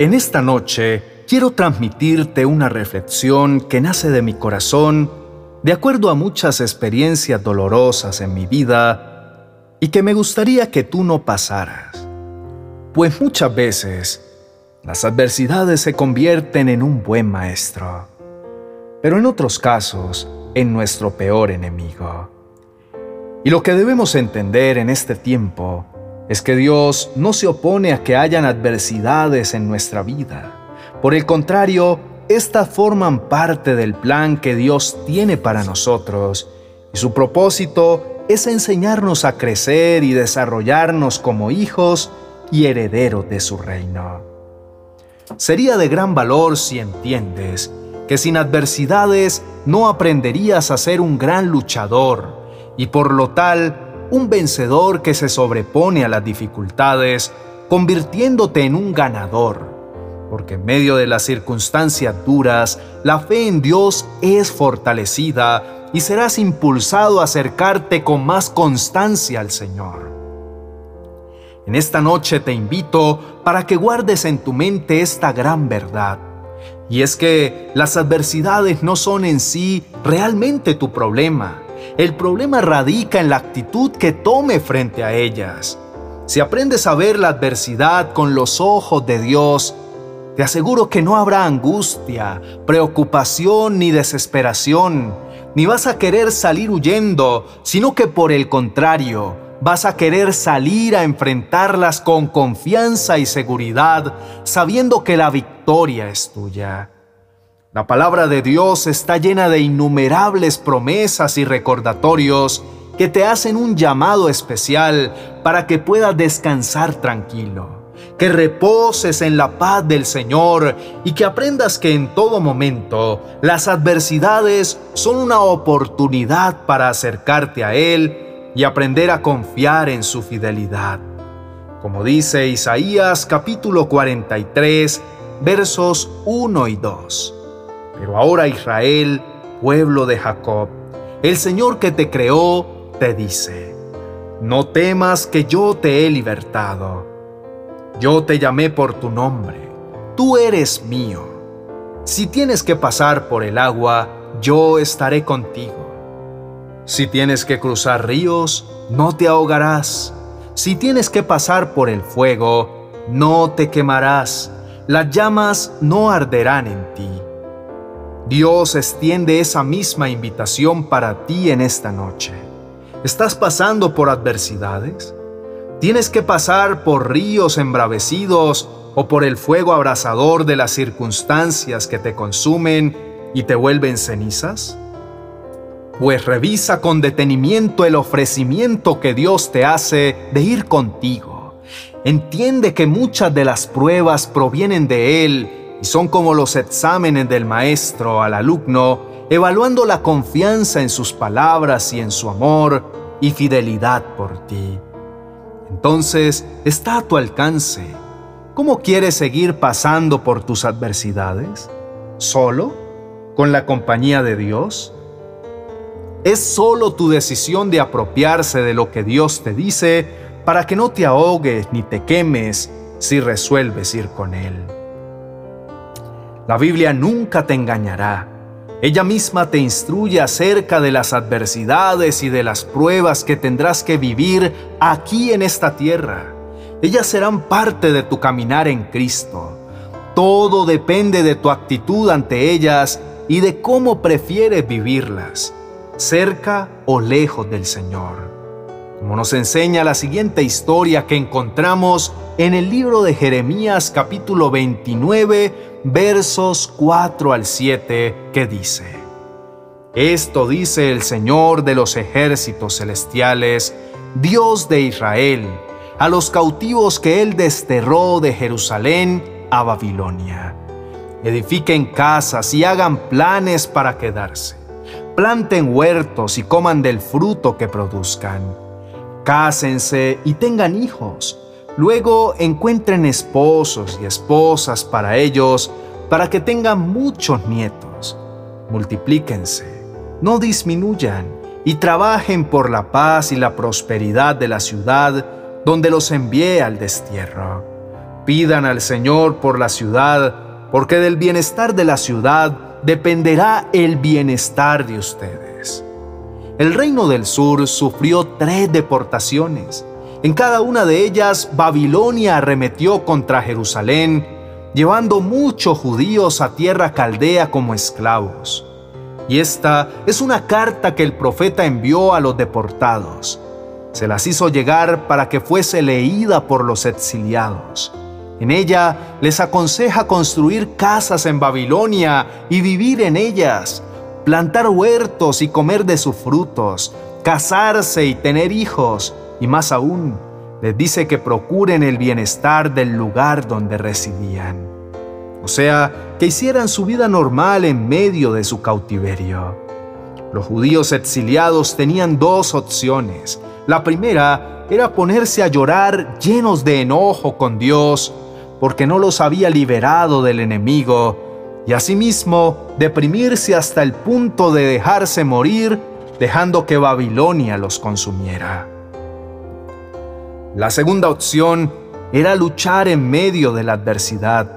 En esta noche quiero transmitirte una reflexión que nace de mi corazón de acuerdo a muchas experiencias dolorosas en mi vida y que me gustaría que tú no pasaras. Pues muchas veces las adversidades se convierten en un buen maestro, pero en otros casos en nuestro peor enemigo. Y lo que debemos entender en este tiempo es que Dios no se opone a que hayan adversidades en nuestra vida. Por el contrario, estas forman parte del plan que Dios tiene para nosotros y su propósito es enseñarnos a crecer y desarrollarnos como hijos y herederos de su reino. Sería de gran valor si entiendes que sin adversidades no aprenderías a ser un gran luchador y por lo tal un vencedor que se sobrepone a las dificultades, convirtiéndote en un ganador. Porque en medio de las circunstancias duras, la fe en Dios es fortalecida y serás impulsado a acercarte con más constancia al Señor. En esta noche te invito para que guardes en tu mente esta gran verdad. Y es que las adversidades no son en sí realmente tu problema, el problema radica en la actitud que tome frente a ellas. Si aprendes a ver la adversidad con los ojos de Dios, te aseguro que no habrá angustia, preocupación ni desesperación, ni vas a querer salir huyendo, sino que por el contrario, vas a querer salir a enfrentarlas con confianza y seguridad, sabiendo que la victoria es tuya. La palabra de Dios está llena de innumerables promesas y recordatorios que te hacen un llamado especial para que puedas descansar tranquilo, que reposes en la paz del Señor y que aprendas que en todo momento las adversidades son una oportunidad para acercarte a Él y aprender a confiar en su fidelidad. Como dice Isaías capítulo 43, versos 1 y 2. Pero ahora Israel, pueblo de Jacob, el Señor que te creó, te dice, no temas que yo te he libertado. Yo te llamé por tu nombre, tú eres mío. Si tienes que pasar por el agua, yo estaré contigo. Si tienes que cruzar ríos, no te ahogarás. Si tienes que pasar por el fuego, no te quemarás. Las llamas no arderán en ti Dios extiende esa misma invitación para ti en esta noche. ¿Estás pasando por adversidades? ¿Tienes que pasar por ríos embravecidos o por el fuego abrasador de las circunstancias que te consumen y te vuelven cenizas? Pues revisa con detenimiento el ofrecimiento que Dios te hace de ir contigo. Entiende que muchas de las pruebas provienen de Él y son como los exámenes del maestro al alumno, evaluando la confianza en sus palabras y en su amor y fidelidad por ti. Entonces está a tu alcance. ¿Cómo quieres seguir pasando por tus adversidades? ¿Solo? ¿Con la compañía de Dios? Es solo tu decisión de apropiarse de lo que Dios te dice para que no te ahogues ni te quemes si resuelves ir con Él. La Biblia nunca te engañará. Ella misma te instruye acerca de las adversidades y de las pruebas que tendrás que vivir aquí en esta tierra. Ellas serán parte de tu caminar en Cristo. Todo depende de tu actitud ante ellas y de cómo prefieres vivirlas, cerca o lejos del Señor. Como nos enseña la siguiente historia que encontramos en el libro de Jeremías capítulo 29 versos 4 al 7, que dice, Esto dice el Señor de los ejércitos celestiales, Dios de Israel, a los cautivos que Él desterró de Jerusalén a Babilonia. Edifiquen casas y hagan planes para quedarse. Planten huertos y coman del fruto que produzcan. Cásense y tengan hijos Luego encuentren esposos y esposas para ellos, para que tengan muchos nietos. Multiplíquense, no disminuyan, y trabajen por la paz y la prosperidad de la ciudad donde los envié al destierro. Pidan al Señor por la ciudad, porque del bienestar de la ciudad dependerá el bienestar de ustedes. El reino del sur sufrió tres deportaciones. En cada una de ellas, Babilonia arremetió contra Jerusalén, llevando muchos judíos a tierra caldea como esclavos. Y esta es una carta que el profeta envió a los deportados. Se las hizo llegar para que fuese leída por los exiliados. En ella les aconseja construir casas en Babilonia y vivir en ellas, plantar huertos y comer de sus frutos, casarse y tener hijos, y más aún, les dice que procuren el bienestar del lugar donde residían. O sea, que hicieran su vida normal en medio de su cautiverio. Los judíos exiliados tenían dos opciones. La primera era ponerse a llorar llenos de enojo con Dios porque no los había liberado del enemigo, y asimismo deprimirse hasta el punto de dejarse morir, dejando que Babilonia los consumiera. La segunda opción era luchar en medio de la adversidad,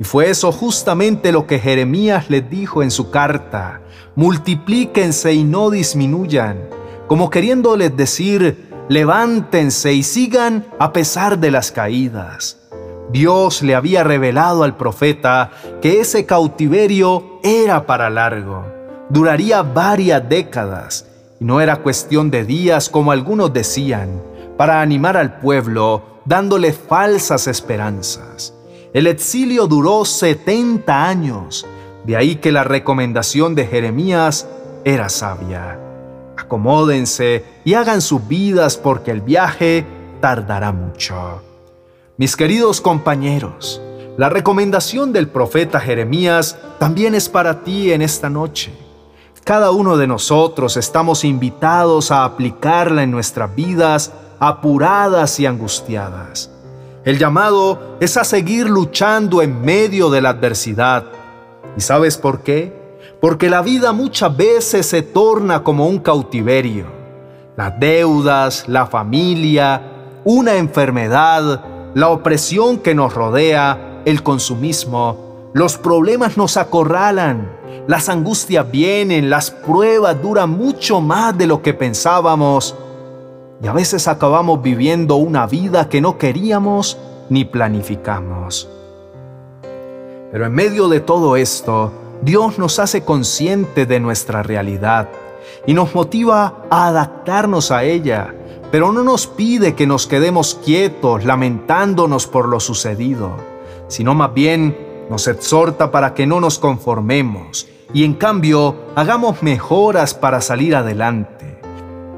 y fue eso justamente lo que Jeremías les dijo en su carta, multiplíquense y no disminuyan, como queriéndoles decir, levántense y sigan a pesar de las caídas. Dios le había revelado al profeta que ese cautiverio era para largo, duraría varias décadas, y no era cuestión de días como algunos decían, para animar al pueblo dándole falsas esperanzas. El exilio duró 70 años, de ahí que la recomendación de Jeremías era sabia. Acomódense y hagan sus vidas porque el viaje tardará mucho. Mis queridos compañeros, la recomendación del profeta Jeremías también es para ti en esta noche. Cada uno de nosotros estamos invitados a aplicarla en nuestras vidas apuradas y angustiadas. El llamado es a seguir luchando en medio de la adversidad. ¿Y sabes por qué? Porque la vida muchas veces se torna como un cautiverio. Las deudas, la familia, una enfermedad, la opresión que nos rodea, el consumismo, los problemas nos acorralan, las angustias vienen, las pruebas duran mucho más de lo que pensábamos y a veces acabamos viviendo una vida que no queríamos ni planificamos. Pero en medio de todo esto, Dios nos hace consciente de nuestra realidad y nos motiva a adaptarnos a ella pero no nos pide que nos quedemos quietos lamentándonos por lo sucedido, sino más bien nos exhorta para que no nos conformemos y en cambio hagamos mejoras para salir adelante.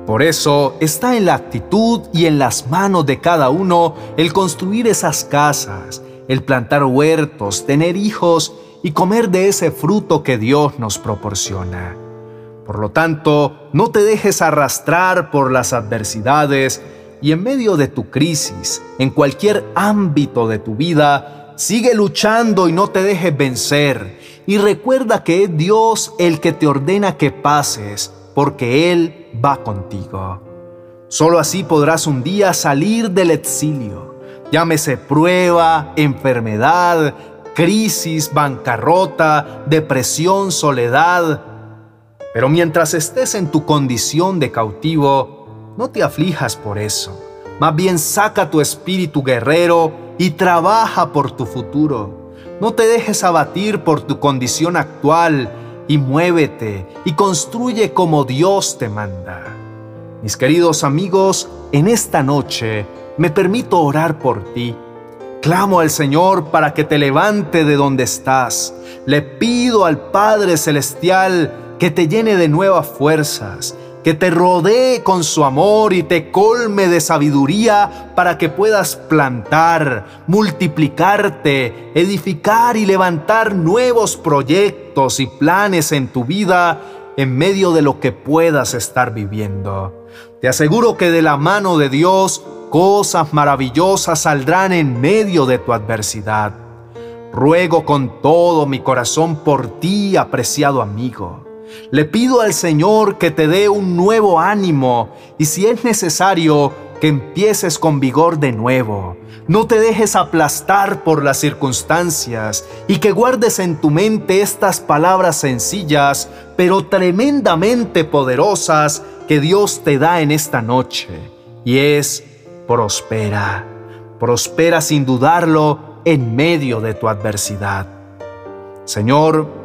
Por eso está en la actitud y en las manos de cada uno el construir esas casas, el plantar huertos, tener hijos y comer de ese fruto que Dios nos proporciona. Por lo tanto, no te dejes arrastrar por las adversidades y en medio de tu crisis, en cualquier ámbito de tu vida, sigue luchando y no te dejes vencer. Y recuerda que es Dios el que te ordena que pases, porque Él va contigo. Solo así podrás un día salir del exilio. Llámese prueba, enfermedad, crisis, bancarrota, depresión, soledad, pero mientras estés en tu condición de cautivo, no te aflijas por eso. Más bien saca tu espíritu guerrero y trabaja por tu futuro. No te dejes abatir por tu condición actual y muévete y construye como Dios te manda. Mis queridos amigos, en esta noche me permito orar por ti. Clamo al Señor para que te levante de donde estás. Le pido al Padre Celestial que te llene de nuevas fuerzas, que te rodee con su amor y te colme de sabiduría para que puedas plantar, multiplicarte, edificar y levantar nuevos proyectos y planes en tu vida en medio de lo que puedas estar viviendo. Te aseguro que de la mano de Dios cosas maravillosas saldrán en medio de tu adversidad. Ruego con todo mi corazón por ti, apreciado amigo le pido al Señor que te dé un nuevo ánimo y si es necesario, que empieces con vigor de nuevo. No te dejes aplastar por las circunstancias y que guardes en tu mente estas palabras sencillas, pero tremendamente poderosas que Dios te da en esta noche. Y es, prospera. Prospera sin dudarlo en medio de tu adversidad. Señor,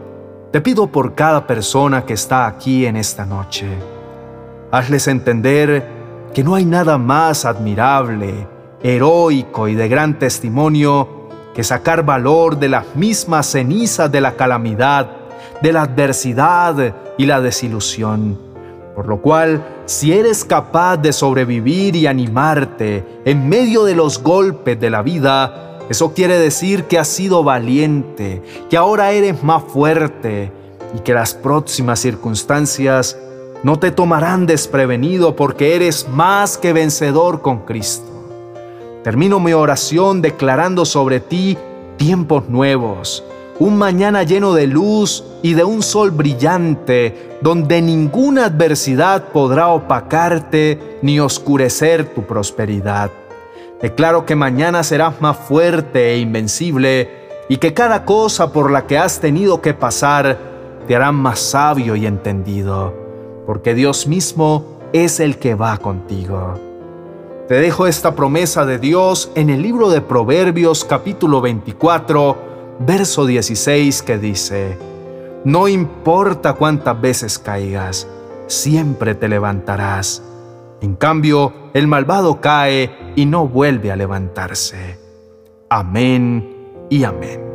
te pido por cada persona que está aquí en esta noche. Hazles entender que no hay nada más admirable, heroico y de gran testimonio que sacar valor de las mismas cenizas de la calamidad, de la adversidad y la desilusión. Por lo cual, si eres capaz de sobrevivir y animarte en medio de los golpes de la vida, eso quiere decir que has sido valiente, que ahora eres más fuerte y que las próximas circunstancias no te tomarán desprevenido porque eres más que vencedor con Cristo. Termino mi oración declarando sobre ti tiempos nuevos, un mañana lleno de luz y de un sol brillante, donde ninguna adversidad podrá opacarte ni oscurecer tu prosperidad. Declaro que mañana serás más fuerte e invencible y que cada cosa por la que has tenido que pasar te hará más sabio y entendido, porque Dios mismo es el que va contigo. Te dejo esta promesa de Dios en el libro de Proverbios capítulo 24, verso 16 que dice, No importa cuántas veces caigas, siempre te levantarás en cambio, el malvado cae y no vuelve a levantarse. Amén y amén.